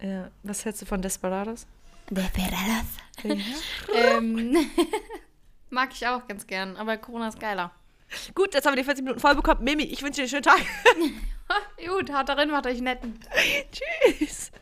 Ja. Was hältst du von Desperados? Desperados. ähm, mag ich auch ganz gern, aber Corona ist geiler. Gut, jetzt haben wir die 40 Minuten voll bekommen. Mimi, ich wünsche dir einen schönen Tag. Gut, haut darin, macht euch netten. Tschüss.